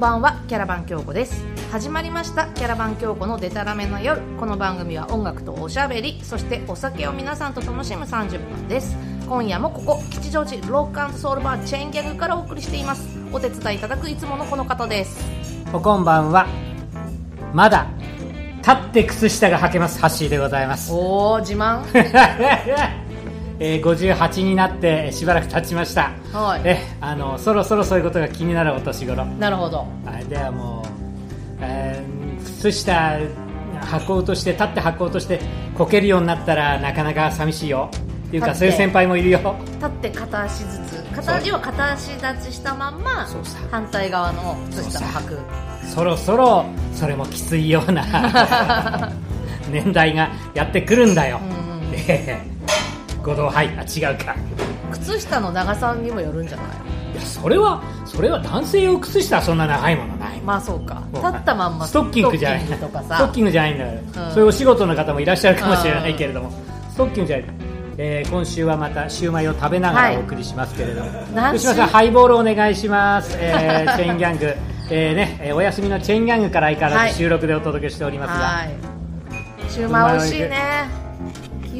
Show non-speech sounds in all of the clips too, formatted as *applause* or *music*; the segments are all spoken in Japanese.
ばんはキャラバン京子です。始まりましたキャラバン京子のデタラメな夜。この番組は音楽とおしゃべりそしてお酒を皆さんと楽しむ30分です。今夜もここ吉祥寺ロックソウルバーチェーンギャグからお送りしています。お手伝いいただくいつものこの方です。おこんばんは。まだ立って靴下が履けますハッシーでございます、おお自慢 *laughs* えー、58になってしばらく経ちました、はい。えあのそろそろそういうことが気になるお年頃。なるほど。はいではもう、えー靴下履こうとして立って履こうとしてこけるようになったらなかなか寂しいよ。っていうかそういう先輩もいるよ。立って片足ずつ。片足は片足立ちしたまんま反対側の靴下を履く。そろそろそれもきついような *laughs* 年代がやってくるんだよ、うんうんええ五道はいあ違うか。靴下の長さにもよるんじゃない？いやそれはそれは男性用靴下はそんな長いものない。まあそうか。立ったまんまストッキングじゃない。ストッキングとかさ。ストッキングじゃないんだよ、うん。そういうお仕事の方もいらっしゃるかもしれないけれども、ストッキングじゃない、えー今週はまたシューマイを食べながはいらお送りしますけれども、何福島さんハイボールお願いします、えー *laughs* チェーンギャング、えーねえーお休みのチェーンギャングから相変わらはい。ず収録でお届けしておりますが、はい。シューマイ美味しいね。崎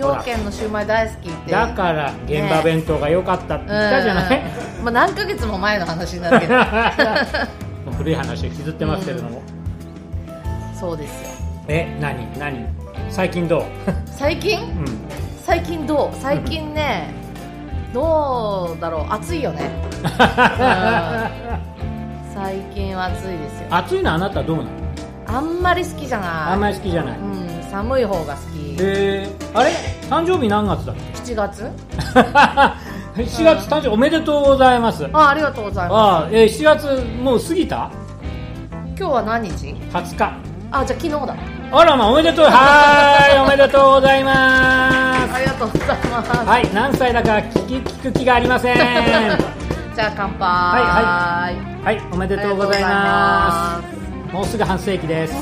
陽軒のシューマイ大好きって。だから現場弁当が良かったって言ったじゃない、うん。まあ何ヶ月も前の話になるけど。*laughs* 古い話を引きずってますけれども、そうですよ。え何？何？最近どう、*laughs* 最近？うん。最近どう？最近ねどうだろう？暑いよね。最近は暑いですよ。暑いのあなたどうなの？あんまり好きじゃない。あんまり好きじゃない、うん。寒い方が好き。えー、あれ？誕生日何月だっ7月。*laughs* け7月誕生日おめでとうございます。あありがとうございまあー、えー、7月もう過ぎた？す今日は何日？20日。あじゃあ昨日だ。あらまあおめでとう。はーいおめでとうございまありがとうございます、すはい何歳だか聞き聞く気がありません。は *laughs* じゃあ乾杯。はいい。おめでとうございます。もうすぐ半世紀です *laughs*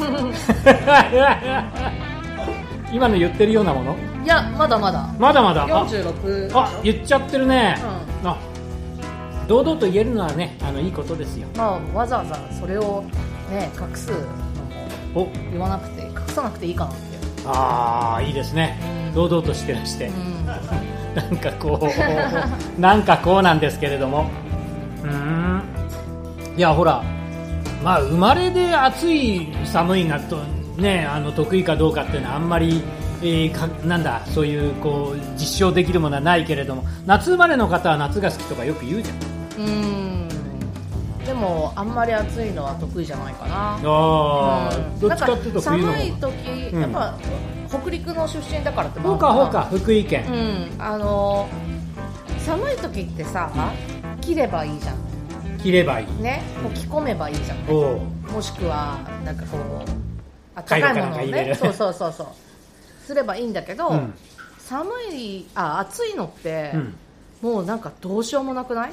今の言ってるようなもの？いやまだまだ。まだまだ？あ46あ言っちゃってるね、うあ堂々と言えるのはねあのいいことですよ。まあわざわざそれをね隠すのもお。言わなくて隠さなくていいかなって。ああいいですね、うん。堂々としてらして、うん。*laughs* なんかこうなんかこうなんですけれども。うーん。いやほらまあ生まれで暑い寒いがとねあの得意かどうかっていうのはあんまり、えーかなんだそういうこう実証できるものはないけれども夏生まれの方は夏が好きとかよく言うじゃん。うん。でもあんまり暑いのは得意じゃないかな。ああ、うん。どっちかっていうと寒い時、うん。やっぱ北陸の出身だからってもあほうかほうか福井県、うん。あの寒い時ってさ着ればいいじゃん。切ればいい。ね。こう着込めばいいじゃん。もしくはなんかこうあったかいものをね。そうそうそうそう。すればいいんだけど、うん。寒いあ暑いのって、うん。もうなんかどうしようもなくない？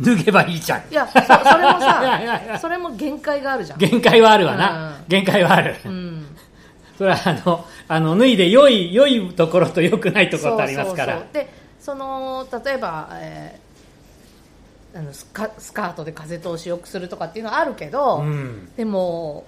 脱げばいいじゃん。いやそそれもさ *laughs* それも限界があるじゃん。限界はあるわな、うん。限界はある、うん。それはあのあの脱いで良い良いところと良くないところってありますから。そうそうそう。でその例えば、えーあのスカスカートで風通しよくするとかっていうのはあるけど、うん。でも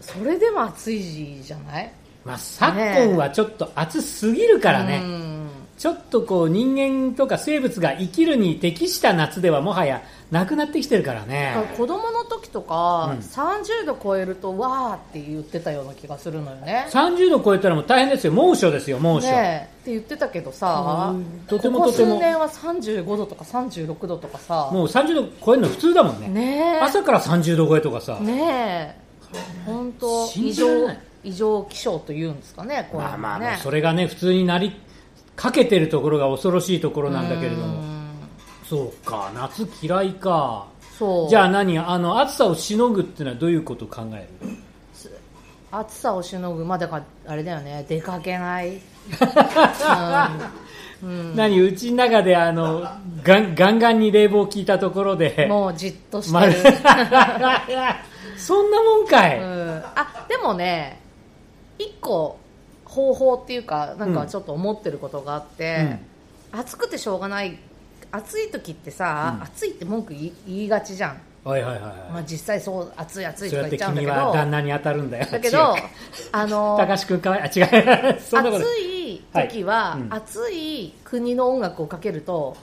それでも暑いじゃない？まあ、昨今はちょっと暑すぎるからね、うん。ちょっとこう人間とか生物が生きるに適した夏ではもはやなくなってきてるからね。子供の時とか、うん。30度超えるとわーって言ってたような気がするのよね。30度超えたらもう大変ですよ。猛暑ですよ猛暑、ねえ。って言ってたけどさうんとてもこことても。数年は35度とか36度とかさ。もう30度超えるの普通だもんね。ねえ。朝から30度超えとかさ、ねえ本当信異常異常気象というんですかねこういうまあのね。まあまあそれがね普通になりかけてるところが恐ろしいところなんだけれどうもん。そうか夏嫌いか。そう。じゃあ何あの暑さをしのぐっていうのはどういうことを考える？暑さをしのぐ。まあだからあれだよね。出かけない、*laughs* うん。何うちの中であのガンガンガンに冷房効いたところで。もうじっとして丸る、そんなもんかい、うん、あでもね一個方法っていうかなんかちょっと思ってることがあって、暑くてしょうがない暑い時ってさ、うん。暑いって文句言いがちじゃん。はいはいはいはい、まあ、実際そう熱い熱いとか言っちゃうんだけど。は旦那に当たるんだよ。だけど *laughs* あの高橋君かわいい。あ違う。*laughs* そんなこと。暑い時は、はい。うん。暑い国の音楽をかけると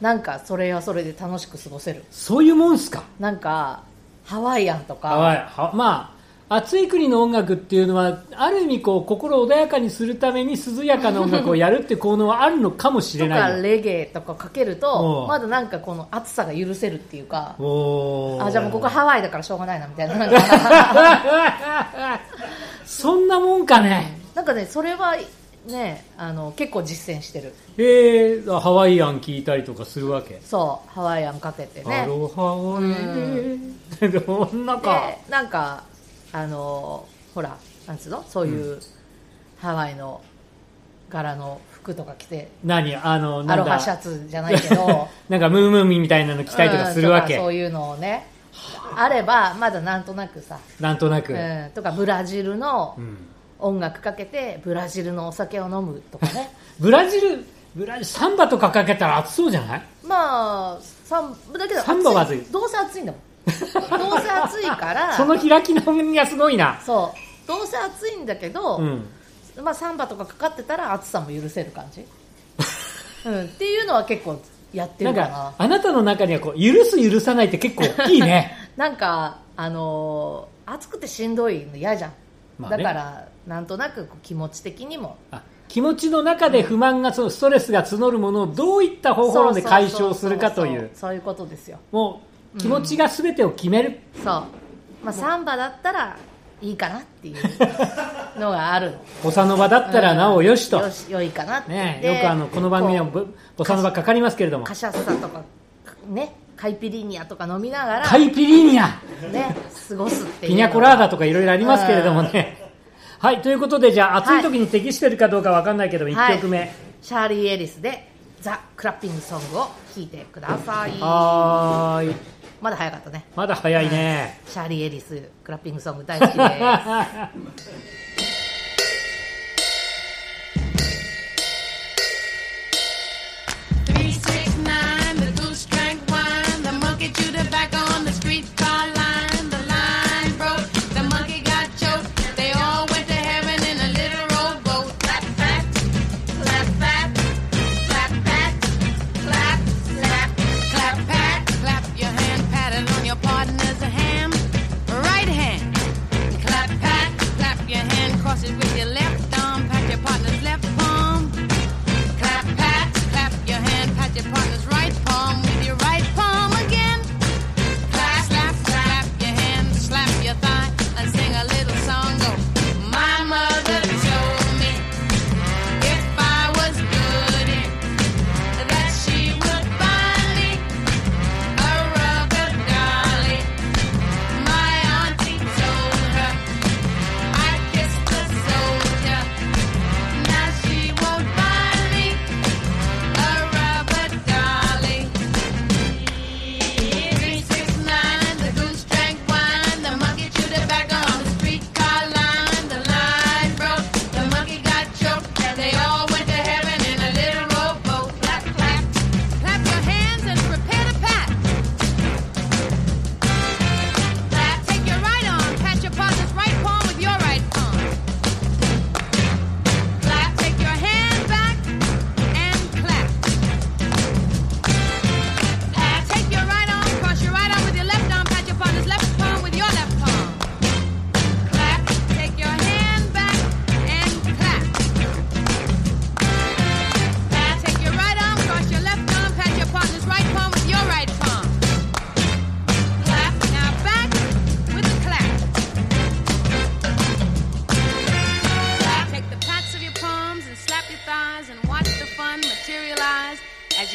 なんかそれはそれで楽しく過ごせる。そういうもんすか。なんかハワイアンとか。はいはまあ暑い国の音楽っていうのはある意味こう心穏やかにするために涼やかな音楽をやるっていう効能はあるのかもしれとかない。よレゲエとかかけるおとう。まだなんかこの暑さが許せるっていうかあじゃあもうここハワイだからしょうがないなみたいな。*laughs* そんなもんかね。なんかねそれはねあの結構実践してる。えー、ハワイアン聞いたりとかするわけ、そうハワイアンかけてね。アロハワイどんなか。でなんかあのほらなんつうの？そういう、ハワイの柄の服とか着て。何？あのアなんだロハシャツじゃないけど。*laughs* なんかムームーミンみたいなの着たりとかするわけ、うんそういうのをね。あればまだなんとなくさ、なんとなく、うん、とかブラジルのうん音楽かけてブラジルのお酒を飲むとかね。*laughs* ブラジルブラジルサンバとかかけたら暑そうじゃない？まあサンだけどサンバは暑い。どうせ暑いんだもん。どうせ暑いから。*laughs* その開き直りがすごいな。そう。どうせ暑いんだけど、うん。まあ、サンバとかかかってたら暑さも許せる感じ、*laughs* うん、っていうのは結構やってるかな。かあなたの中にはこう許す許さないって結構大きいね。なんかあのー暑くてしんどいの嫌じゃん、まあね。だからなんとなく気持ち的にも。あ気持ちの中で不満がそのストレスが募るものをどういった方法で解消するかという。そういうことですよ。もう気持ちが全てを決める、そう、まあ、サンバだったらいいかなっていうのがある。の *laughs* ボサノバだったらなおよしと、よし良いかなって、ね、でよくあのこの番組はボボサノバかかりますけれども。カシャッサとかねカイピリーニャとか飲みながらカイピリーニャ。ね過ごすっていうピニャコラーダとかいろいろありますけれどもね。はい、ということで、じゃあ、暑い時に適してるかどうかわかんないけど、1曲目。シャーリー・エリスでザ・クラッピングソングを聴いてくださいはーい。まだ早かったねまだ早いね。シャーリー・エリスクラッピングソング大好きです *laughs*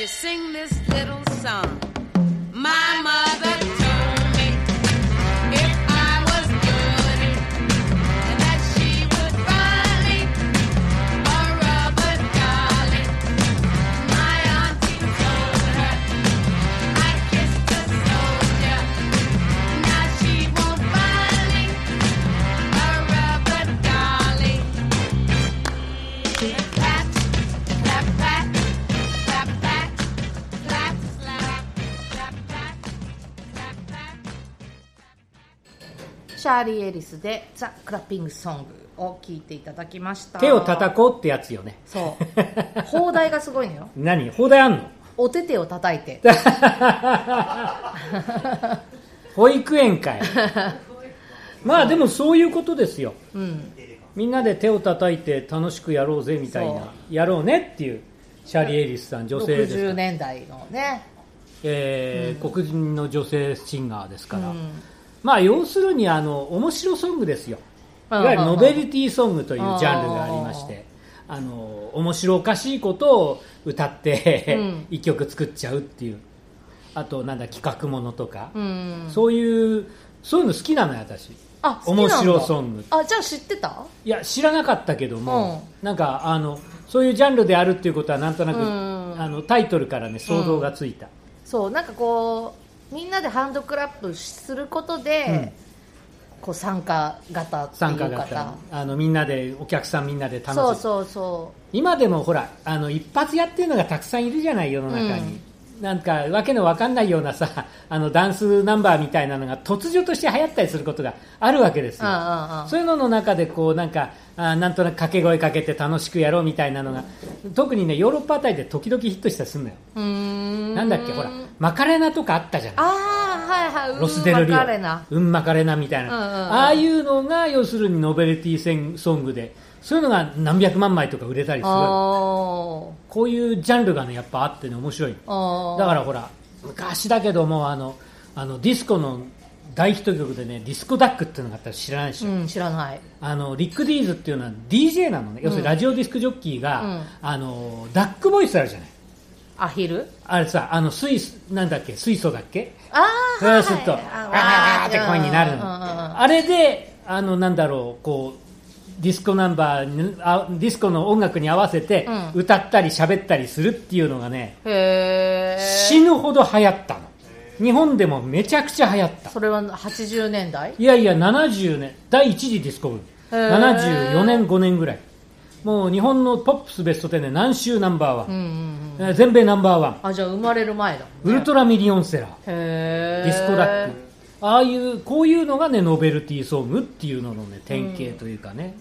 sing this little song. ーリー・エリスで「ザ・クラッピング・ソング」を聞いていただきました。手を叩こうってやつよね。そう。放題がすごいのよ。*laughs* 何？放題あんの？お手手を叩いて。保育園かい。まあでもそういうことですよ。うん。みんなで手を叩いて楽しくやろうぜみたいなやろうねっていうシャーリー・エリスさん女性ですか60ら、年代のね。えー黒人の女性シンガーですから、うんまあ要するにあの面白ソングですよ。いうんわゆるノベルティソングというジャンルがありましてあの面白おかしいことを歌って、うん。一曲作っちゃうっていう。あとなんだ企画ものとか、うんそういうそういうの好きなのよ私。あ面白ソング。あじゃあ知ってた？いや知らなかったけども、なん。かあのそういうジャンルであるっていうことはなんとなく、うんあのタイトルからね想像がついた、そうなんかこうみんなでハンドクラップすることで、こう参加型っていうか型。あのみんなでお客さんみんなで楽しそうそうそ今でもほらあの一発やってるのがたくさんいるじゃない世の中に、なんかわけのわかんないようなさ *laughs* あのダンスナンバーみたいなのが突如として流行ったりすることがあるわけですよ、そういうのの中でこうなんかあなんとなく掛け声かけて楽しくやろうみたいなのが特にねヨーロッパあたりで時々ヒットしたりするのよ、なんだっけほらマカレナとかあったじゃないああはいはい。ロスデルリオ。うんマカレナ。みたいな、ああいうのが要するにノベルティーソングでそういうのが何百万枚とか売れたりする。あこういうジャンルがねやっぱあってね面白い。あだからほら昔だけどもあのあのディスコの大ヒット曲でねディスコダックっていうのがあったら知らないでしょ、うん知らない。あのリック・ディーズっていうのは DJ なのね、要するにラジオディスクジョッキーが、うん。あのダックボイスあるじゃない。アヒル？あれさあのスイスなんだっけ？水素だっけ？ああそうすると、わーって声になるの。ああれで、あの、なんだろう、こう、ディスコナンバーに、あディスコの音楽に合わせてうん。歌ったり喋ったりするっていうのがね、へえ死ぬほど流行ったの。日本でもめちゃくちゃ流行った。それは80年代？いやいや、70年、第一次ディスコブーム。へー。74年、5年ぐらい。もう日本のポップスベスト10で何週ナンバーワン、うんうんうん。えー全米ナンバーワン、あじゃあ生まれる前だ。ウルトラミリオンセラー。ディスコダックああいうこういうのがねノベルティーソングっていうののね典型というかね、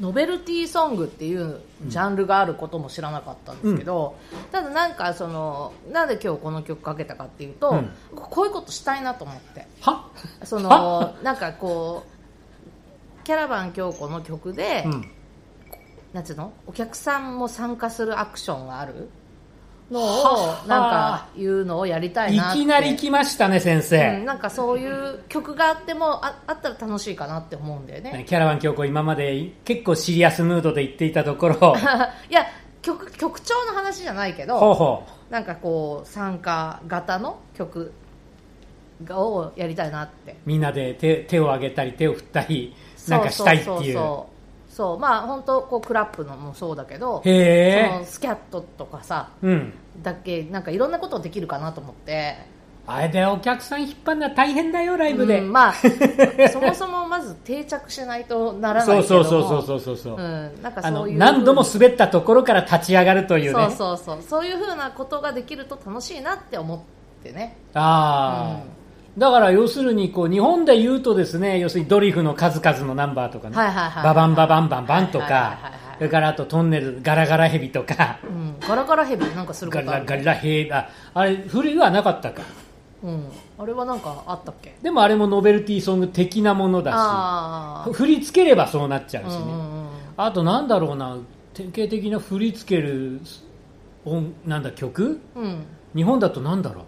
ノベルティーソングっていうジャンルがあることも知らなかったんですけど、ただなんかそのなんで今日この曲かけたかっていうと、うん。こういうことしたいなと思って。は？そのは？なんかこうキャラバン京子の曲で、うん。なんつうの？お客さんも参加するアクションがあるのをはあなんかいうのをやりたいいなって。きなり来ましたね先うん、生、なんかそういう曲があってもああったら楽しいかなって思うんだよね。キャラバン京子今まで結構シリアスムードで言っていたところ。*laughs* いや曲曲調の話じゃないけどなんかこう参加型の曲がをやりたいなって。うみんなで手手を挙げたり手を振ったりなんかしたいっていう。そうそうそうそうまあ本当こうクラップのもそうだけどそのスキャットとかさうん。だけなんかいろんなことできるかなと思って。あれでお客さん引っ張るのは大変だよライブで、うんまあ *laughs* そもそもまず定着しないとならなそいうけども。そうそうそうそうそうそう、うん、なんかそういう何度も滑ったところから立ち上がるというねそうそうそうそういうふうなことができると楽しいなって思ってねああ、だから要するにこう日本で言うとですね要するにドリフの数々のナンバーとかね、はいはいはいババンババンバンバンとかそれからあとトンネルガラガラヘビとか。うん、ガラガラヘビなんかすることある。ガラガラヘビああれ古いはなかったか。うん、あれはなんかあったっけ？でもあれもノベルティーソング的なものだあし振り付ければそうなっちゃうあ、しね、うんうんうん、あとなんだろうな典型的な振り付ける音なんだ曲？うん。日本だとなんだろう？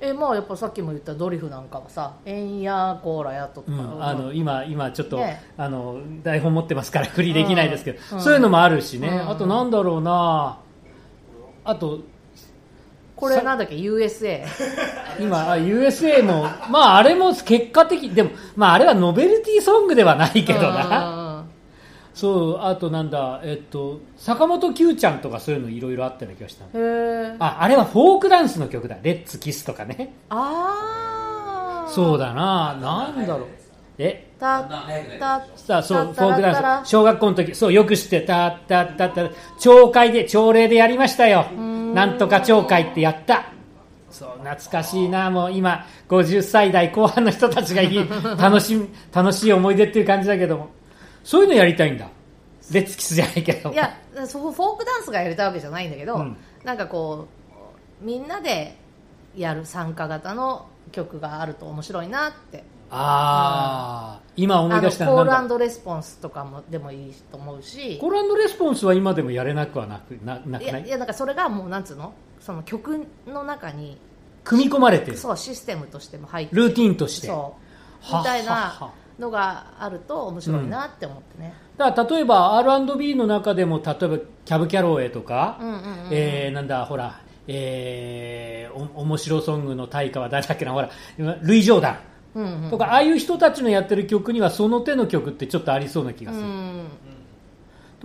えまあやっぱさっきも言ったドリフなんかはさ「えんやこーらやと」とか、うん、あの今今ちょっと、ね。あの台本持ってますから振りできないですけど、うん。そういうのもあるしね、うん。あとなんだろうな。あとこれなんだっけ？USA *laughs* 今あ USA もまああれも結果的でもまああれはノベルティーソングではないけどな、うんそうあとなんだえっと坂本九ちゃんとかそういうのいろいろあったような気がしたああれはフォークダンスの曲だ。レッツキスとかね。ああそうだな。なんだろう。え？たたさあそうフたォークダンス。小学校の時。そうよく知ってた。たたた。朝会で朝礼でやりましたよ。なんとか朝会ってやった。そう懐かしいな。もう今50歳代後半の人たちがいい。*laughs* 楽しみ楽しい思い出っていう感じだけどもそういうのやりたいんだ。レッツキスじゃないけど。いやそうフォークダンスがやりたいわけじゃないんだけど、うん。なんかこうみんなでやる参加型の曲があると面白いなって。ああ今思い出したあのコールレスポンスとかもでもいいと思うし。コールレスポンスは今でもやれなくはなくななくない？いやなんかそれがもうなんつうの？その曲の中に組み込まれてる。そうシステムとしても入ってルーティンとして。みたいなのがあると面白いなって思ってね、だから例えば R&B の中でも例えばキャブ・キャロウェイとか、うんうんうん。えーなんだほら、えー、お面白ソングの大家は誰だっけなほらルイ・ジョーダン。うんうん。とか、ああいう人たちのやってる曲にはその手の曲ってちょっとありそうな気がする、うん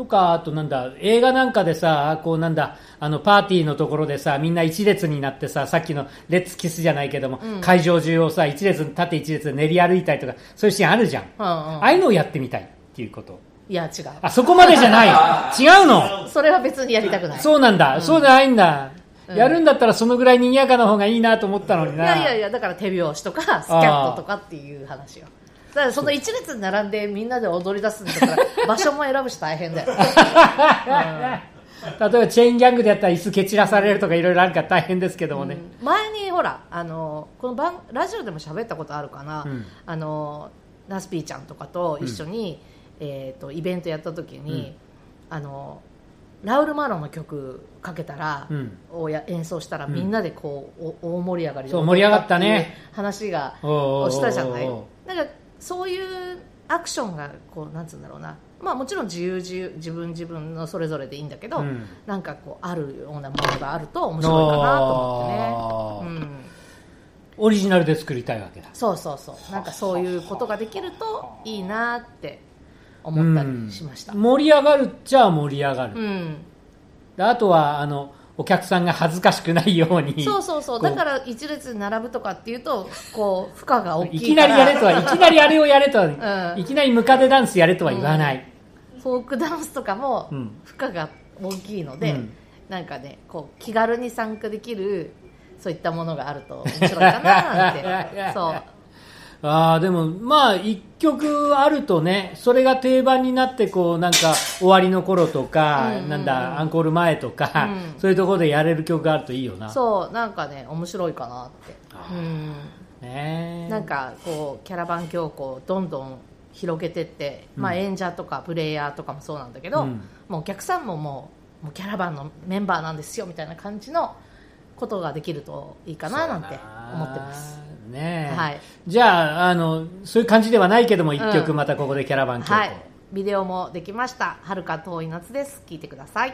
とかあとなんだ映画なんかでさこうなんだあのパーティーのところでさみんな一列になってささっきのレッツキスじゃないけども、うん。会場中をさ一列縦一列で練り歩いたりとかそういうシーンあるじゃん、うんうん。ああいうのをやってみたいっていうこと。いや違う。あそこまでじゃない。*laughs* 違うの。それは別にやりたくない。そうなんだ、そうじゃないんだ、うん。やるんだったらそのぐらい賑やかな方がいいなと思ったのにいなやいやいやだから手拍子とかスキャットとかっていう話よだからその一列に並んでみんなで踊り出すんだから場所も選ぶし大変だよ、*laughs* 例えばチェーンギャングでやったら椅子蹴散らされるとかいろいろあるから大変ですけどもね、うん。前にほらあのこの番ラジオでも喋ったことあるかな、うん。あのナスピーちゃんとかと一緒に、えー、とイベントやった時に、あのラウル・マロンの曲かけたら、うん。をや演奏したらうん。みんなでこう、お大盛り上がりでそう盛り上がったね。話がしたじゃない。なんかそういうアクションがこうなんつうんだろうな。まあもちろん自由自由自分自分のそれぞれでいいんだけど、うん。なんかこうあるようなものがあると面白いかなと思ってね、うん、オリジナルで作りたいわけだ。そうそうそう。なんかそういうことができるといいなって思ったりしました、うん。うん盛り上がるっちゃ盛り上がる、であとはあのお客さんが恥ずかしくないように。そうそうそう。だから一列に並ぶとかっていうとこう負荷が大きいきないからりやれとはいきなりあれをやれとは、ん。いきなりムカデダンスやれとは言わない、フォークダンスとかもうん。負荷が大きいので、うん。なんかねこう気軽に参加できるそういったものがあると面白いかななんて。*laughs* そうああでもまあ一曲あるとねそれが定番になってこうなんか終わりの頃とか、うんうん。うんなんだアンコール前とか、うん。そういうところでやれる曲があるといいよな。そうなんかね面白いかなって。うん。ねえなんかこうキャラバン教皇をどんどん広げてって、まあ、うん演者とかプレイヤーとかもそうなんだけど、うん。もうお客さんももうもうキャラバンのメンバーなんですよみたいな感じのことができるといいかななんて思ってますね。え、はい。じゃああのそういう感じではないけども一曲うん。またここでキャラバン曲を、はい。ビデオもできました「はるか遠い夏」です。聞いてください。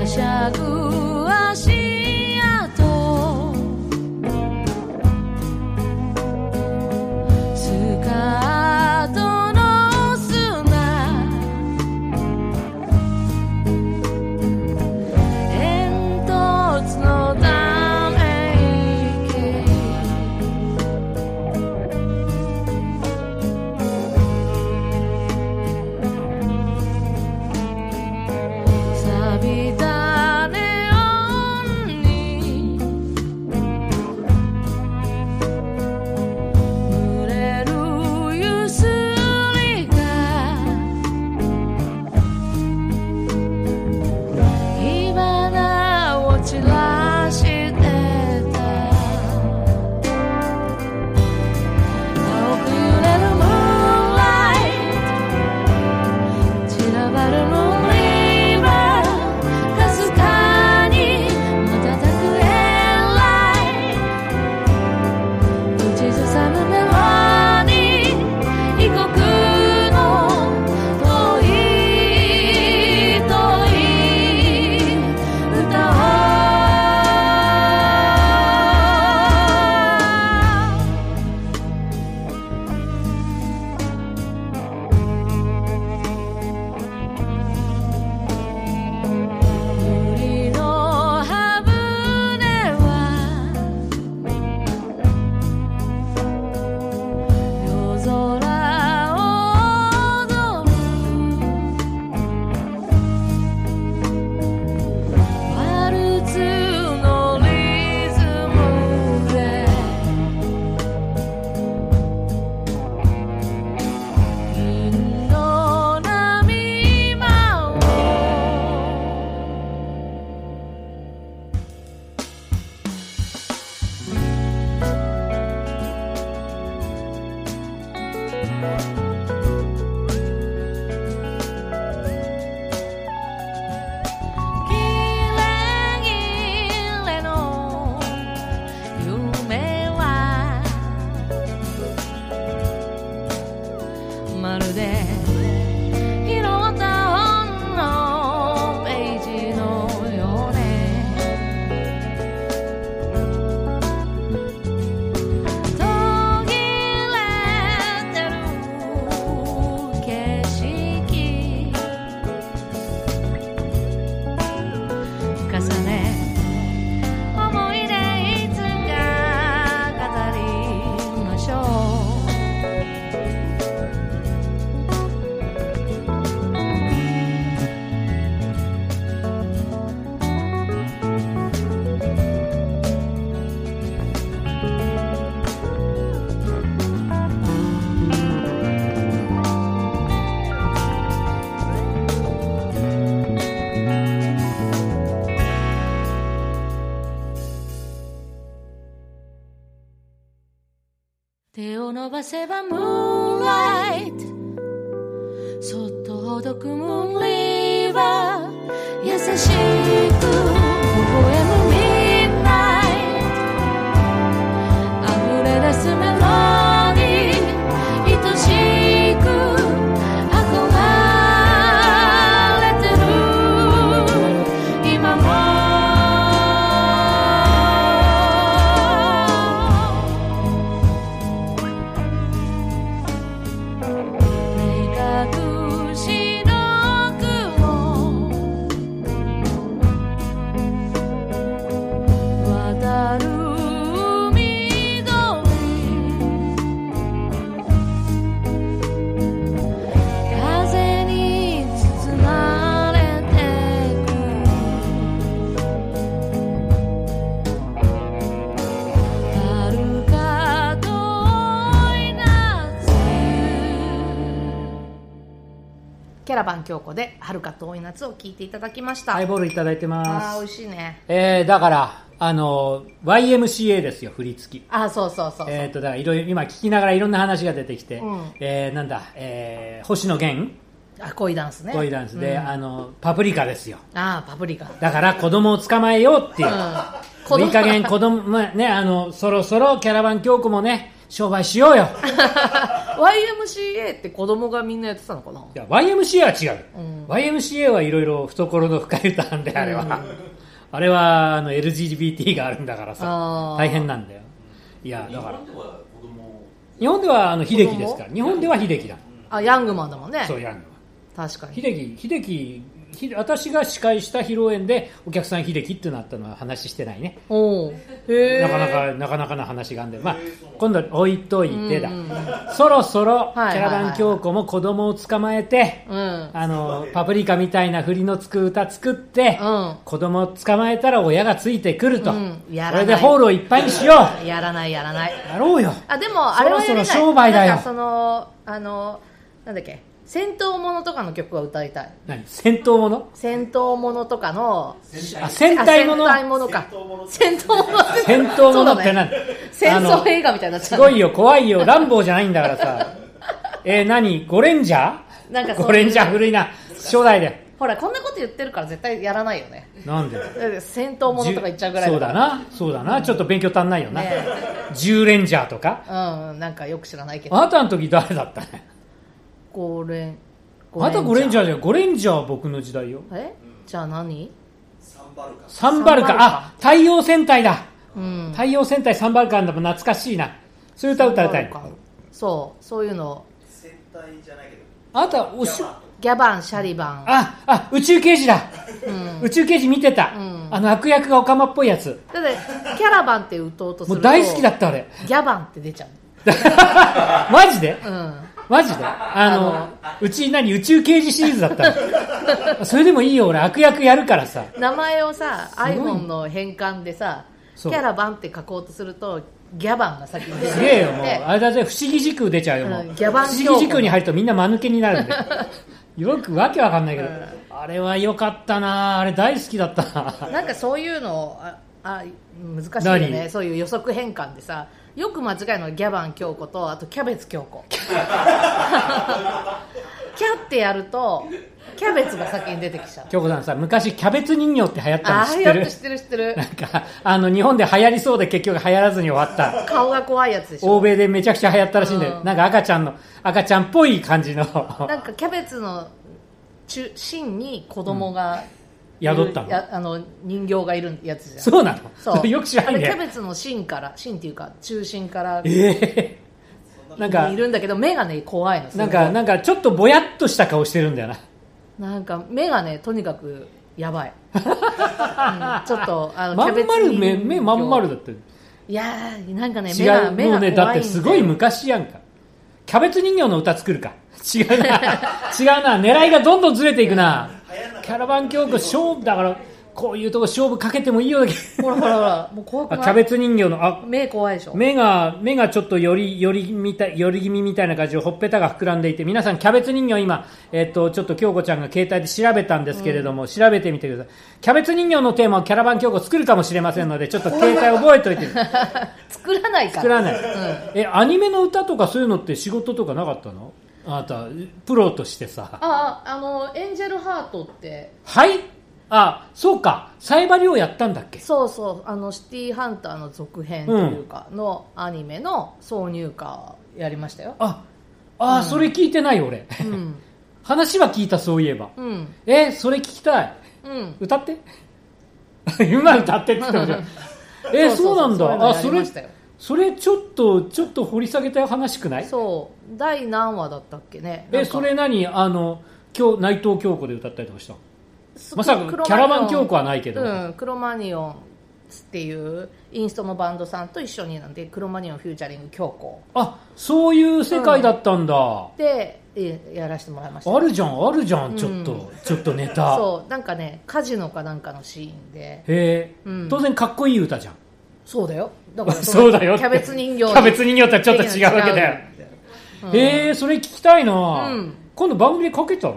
はしゃぐ see ので手を伸ばせばムーンライトそっとほどくムーンリバー優しく微笑キャラバン京子で「遥か遠い夏」を聞いていただきました、ハイボールいただいてあます。ー美味しいね。えー、だからあの YMCA ですよ振り付き。あーそうそうそうそう、えー、とだからいろいろ今聞きながらいろんな話が出てきて、うん。えーなんだ、えー星野源。あ恋ダンスね。恋ダンスで、うん。あのパプリカですよ。あーパプリカ。だから子供を捕まえようっていう、うん。いい加減子供、まあね、あのそろそろキャラバン京子もね商売しようよ *laughs* YMCA って子供がみんなやってたのかな？いや YMCA は違う、うん。YMCA はいろいろ懐の深い歌なんであれは、あれはあの LGBT があるんだからさ大変なんだよ。いやだから。日本では子供？日本ではあの秀樹ですから。日本では秀樹だ。あヤングマンだもんね。そうやるのは確かに。秀樹秀樹ひ私が司会した披露宴でお客さん秀樹ってなったのは話してないね。おおへえなかなかなかなかな話があんで、まあ、今度置いといてだ、うんうん。そろそろキャラバン京子も子供を捕まえて、うん。あのパプリカみたいな振りのつく歌作って、うん。子供を捕まえたら親がついてくると、うん。やこらない。れでホールをいっぱいにしよう。やらないやらない。やろうよ。あでもあれはそろそろ商売だよ。なんかそのあのなんだっけ？戦闘ものとかの曲は歌いたい。何？戦闘もの？戦闘ものとかのあ戦隊もの？あ戦隊ものか。戦闘もの。戦闘ものって何、ね。戦争映画みたいになっちゃうすごいよ怖いよランボーじゃないんだからさ。えー、何？ゴレンジャー？なんかそういうゴレンジャー古いな。初代で。ほらこんなこと言ってるから絶対やらないよね。なんで？だって戦闘ものとか言っちゃうぐらいそうだな。そうだな。ちょっと勉強足んないよな、ねジューレンジャーとか？うんなんかよく知らないけど。あなたの時誰だったね？ゴレンあなたゴレンジャーーじゃん。ゴレンジャーは僕の時代よ。え？じゃあ何？サンバルカ。サンバルカ。サンバルカ。あ太陽戦隊だ。うん。太陽戦隊サンバルカンだ。も懐かしいな。そういう歌歌いたい。そうそういうの。戦隊じゃないけど。あなたおしギャバン。シャリバン。ああ宇宙刑事だ、うん。宇宙刑事見てた、うん。あの悪役がオカマっぽいやつ。だってキャラバンって歌おうとするともう大好きだったあれ。ギャバンって出ちゃう。*laughs* マジで？うんマジで？あのうち何宇宙刑事シリーズだったの？*laughs* それでもいいよ俺悪役やるからさ。名前をさ iPhone の変換でさキャラバンって書こうとするとギャバンが先に出てすげえよもう。であれだぜ不思議時空出ちゃうよもう、うんギャバン不思議時空に入るとみんな間抜けになるんで。*laughs* よくわけわかんないけど、あれは良かったな。あれ大好きだったな。なんかそういうのああ難しいよね。何？そういう予測変換でさよく間違えるのはギャバン京子とあとキャベツ京子。*laughs* キャってやるとキャベツが先に出てきちゃう。京子さんさ昔キャベツ人形って流行ったのあ知ってる？あ知ってる知ってる。なんかあの日本で流行りそうで結局流行らずに終わった。顔が怖いやつでしょ。欧米でめちゃくちゃ流行ったらしいんだよ、うん。なんか赤ちゃんの赤ちゃんっぽい感じの。なんかキャベツの中芯に子供がいる、宿ったの？やあの人形がいるやつじゃん。そうなの？そう。*laughs* よく知らないあれキャねベツの芯から芯っていうか中心からええ。*laughs* なんかいるんだけど目がね怖いのない。んかなんかちょっとぼやっとした顔してるんだよな。なんか目がねとにかくやばい、*laughs* うんちょっとあのまんキャベツ丸目目まん丸だって。いやーなんかね違目がう目が怖いんもうねだってすごい昔やんか。キャベツ人形の歌作るか違うな。*laughs* 違うな。狙いがどんどんずれていくな。キャラバン教区勝負だからこういうとこ勝負かけてもいいようだけほらほらほら。*laughs* もう怖くキャベツ人形のあ目怖いでしょ。目が目がちょっとよりよりみたいより気味みたいな感じでほっぺたが膨らんでいて皆さんキャベツ人形今、えっとちょっと京子ちゃんが携帯で調べたんですけれども、調べてみてください。キャベツ人形のテーマをキャラバン京子作るかもしれませんのでちょっと携帯覚えておいて。*laughs* 作らないから。作らない、えアニメの歌とかそういうのって仕事とかなかったの？あなたプロとしてさ。あああのエンジェルハートって。はい？あそうか。サイバリをやったんだっけ？そうそう。あのシティーハンターの続編というかのアニメの挿入歌やりましたよ。ああ、それ聞いてない俺。うん。*laughs* 話は聞いたそういえば。うん。えそれ聞きたい。うん。歌って？*laughs* 今歌ってって言ってもじゃん。*laughs* えそうなんだ。あそれそれちょっとちょっと掘り下げたい話くない？そう。第何話だったっけね？えそれ何？あの今日内藤京子で歌ったりとかしたまさかキャラバン京子はないけど。うん、クロマニオンっていうインストのバンドさんと一緒になんでクロマニオンフューチャリング京子。あそういう世界だったんだ、でえやらせてもらいました。あるじゃんあるじゃんちょっと、うんちょっとネタ。*laughs* そうなんかねカジノかなんかのシーンで。へえ、うん。当然かっこいい歌じゃん。そうだよだからのそうだよキャベツ人形キャベツ人形とはちょっと違うわけだよ。うん。へえそれ聞きたいな、うん。今度番組でかけたら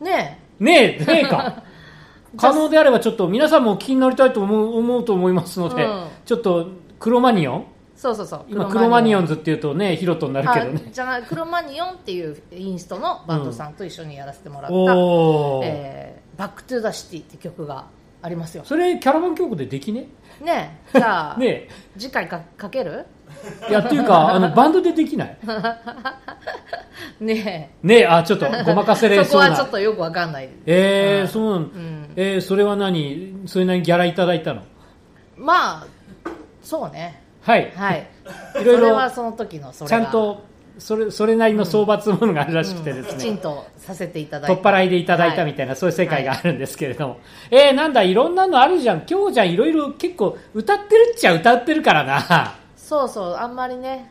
ねねえねえか。*laughs* 可能であればちょっと皆さんも気になりたいと思う思うと思いますので、うん。ちょっとクロマニオン。そうそうそう。今クロマニオンズズっていうとねヒロトになるけどね。じゃないクロマニオンっていうインストのバンドさんと一緒にやらせてもらった、おお、えーバックトゥザシティって曲がありますよ。それキャラバン曲でできね？ねえじゃあ、*laughs* ね次回かかける？えいやっていうかあのバンドでできない。ね *laughs* ねえあちょっとごまかせえれそうな。*laughs* そこはちょっとよくわかんない。えー、うんそうなの、ん。えー、それは何？それなりにギャラいただいたの？まあそうね。はい、はい。いろいろ。それはその時のそれが。ちゃんとそれそれなりの相場つものがあるらしくてですね、きちんとさせていただいて取っ払いでいただいたみたいな、そういう世界があるんですけれども、えー、なんだいろんなのあるじゃん。今日じゃんいろいろ結構歌ってるっちゃ歌ってるからな。そうそうあんまりね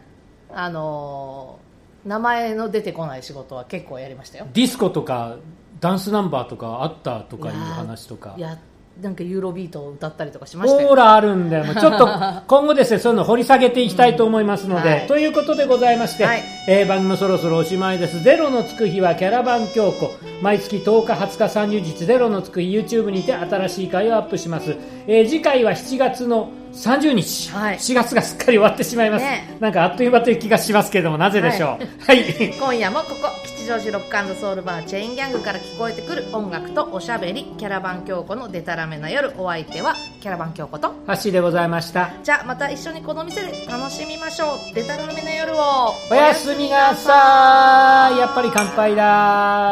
あのー名前の出てこない仕事は結構やりましたよ。ディスコとかダンスナンバーとかあったとかいう話とか。いやなんかユーロビートを歌ったりとかしましたよほらあるんだよ。ちょっと *laughs* 今後ですねそういうの掘り下げていきたいと思いますので、はい。ということでございまして、はい。えー番組もそろそろおしまいです。ゼロのつく日はキャラバン京子。毎月10日20日30日ゼロのつく日 YouTube にて新しい回をアップします、えー次回は7月の30日、はい。7月がすっかり終わってしまいます、ね。なんかあっという間という気がしますけれどもなぜでしょう？はい。*laughs* 今夜もここ吉祥寺ロックソウルバーチェーンギャングから聞こえてくる音楽とおしゃべりキャラバン京子のデタラメな夜お相手はキャラバン京子と。ハッシーでございました。じゃあまた一緒にこの店で楽しみましょう。デタラメな夜を。おやすみなさい。やっぱり乾杯だ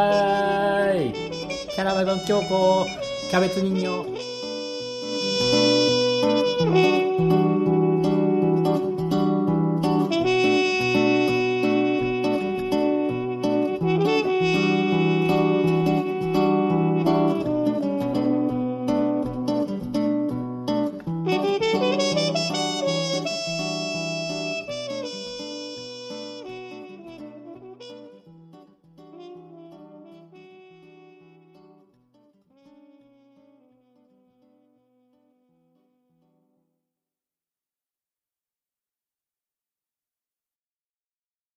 ーい。キャラバン京子キャベツ人形